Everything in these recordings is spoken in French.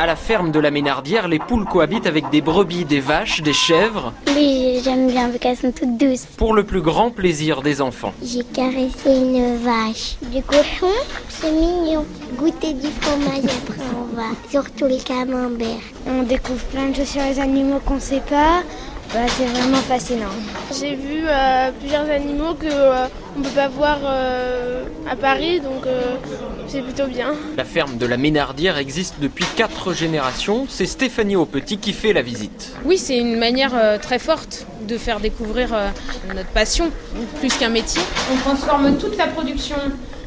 À la ferme de la Ménardière, les poules cohabitent avec des brebis, des vaches, des chèvres. Oui, j'aime bien parce qu'elles sont toutes douces. Pour le plus grand plaisir des enfants. J'ai caressé une vache. Du cochon, c'est mignon. Goûter du fromage après on va. Surtout le camembert. On découvre plein de choses sur les animaux qu'on ne sait pas. Bah, c'est vraiment fascinant. J'ai vu euh, plusieurs animaux que euh, on peut pas voir euh, à Paris, donc euh, c'est plutôt bien. La ferme de la Ménardière existe depuis quatre générations. C'est Stéphanie Aupetit qui fait la visite. Oui, c'est une manière euh, très forte de faire découvrir euh, notre passion, plus qu'un métier. On transforme toute la production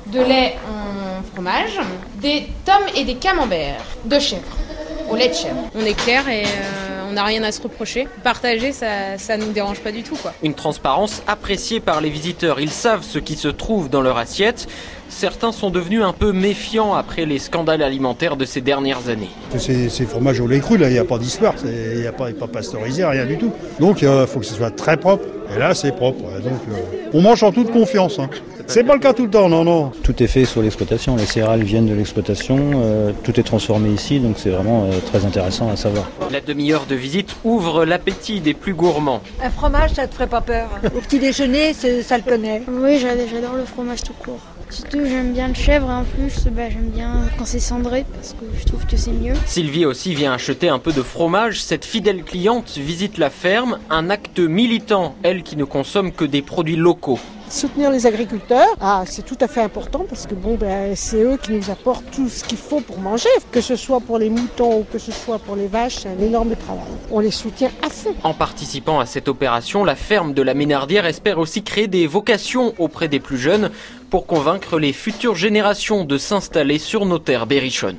de lait en fromage, des tomes et des camemberts de chèvre, au lait de chèvre. On est clair et euh, on n'a rien à se reprocher. Partager, ça, ça nous dérange pas du tout, quoi. Une transparence appréciée par les visiteurs. Ils savent ce qui se trouve dans leur assiette. Certains sont devenus un peu méfiants après les scandales alimentaires de ces dernières années. C'est fromage au lait cru, là, il n'y a pas d'histoire, il n'y a pas, pas pasteurisé, rien du tout. Donc il faut que ce soit très propre. Et là, c'est propre. Donc euh, on mange en toute confiance. Hein. C'est pas le cas tout le temps, non, non. Tout est fait sur l'exploitation, les céréales viennent de l'exploitation, euh, tout est transformé ici, donc c'est vraiment euh, très intéressant à savoir. La demi-heure de visite ouvre l'appétit des plus gourmands. Un fromage, ça te ferait pas peur? Au petit déjeuner, ça le connaît. Oui, j'ad- j'adore le fromage tout court. Surtout, j'aime bien le chèvre et en plus, bah, j'aime bien quand c'est cendré parce que je trouve que c'est mieux. Sylvie aussi vient acheter un peu de fromage. Cette fidèle cliente visite la ferme, un acte militant, elle qui ne consomme que des produits locaux. Soutenir les agriculteurs, ah, c'est tout à fait important parce que bon, ben, c'est eux qui nous apportent tout ce qu'il faut pour manger. Que ce soit pour les moutons ou que ce soit pour les vaches, c'est un énorme travail. On les soutient à fond. En participant à cette opération, la ferme de la Ménardière espère aussi créer des vocations auprès des plus jeunes pour convaincre les futures générations de s'installer sur nos terres berrichonnes.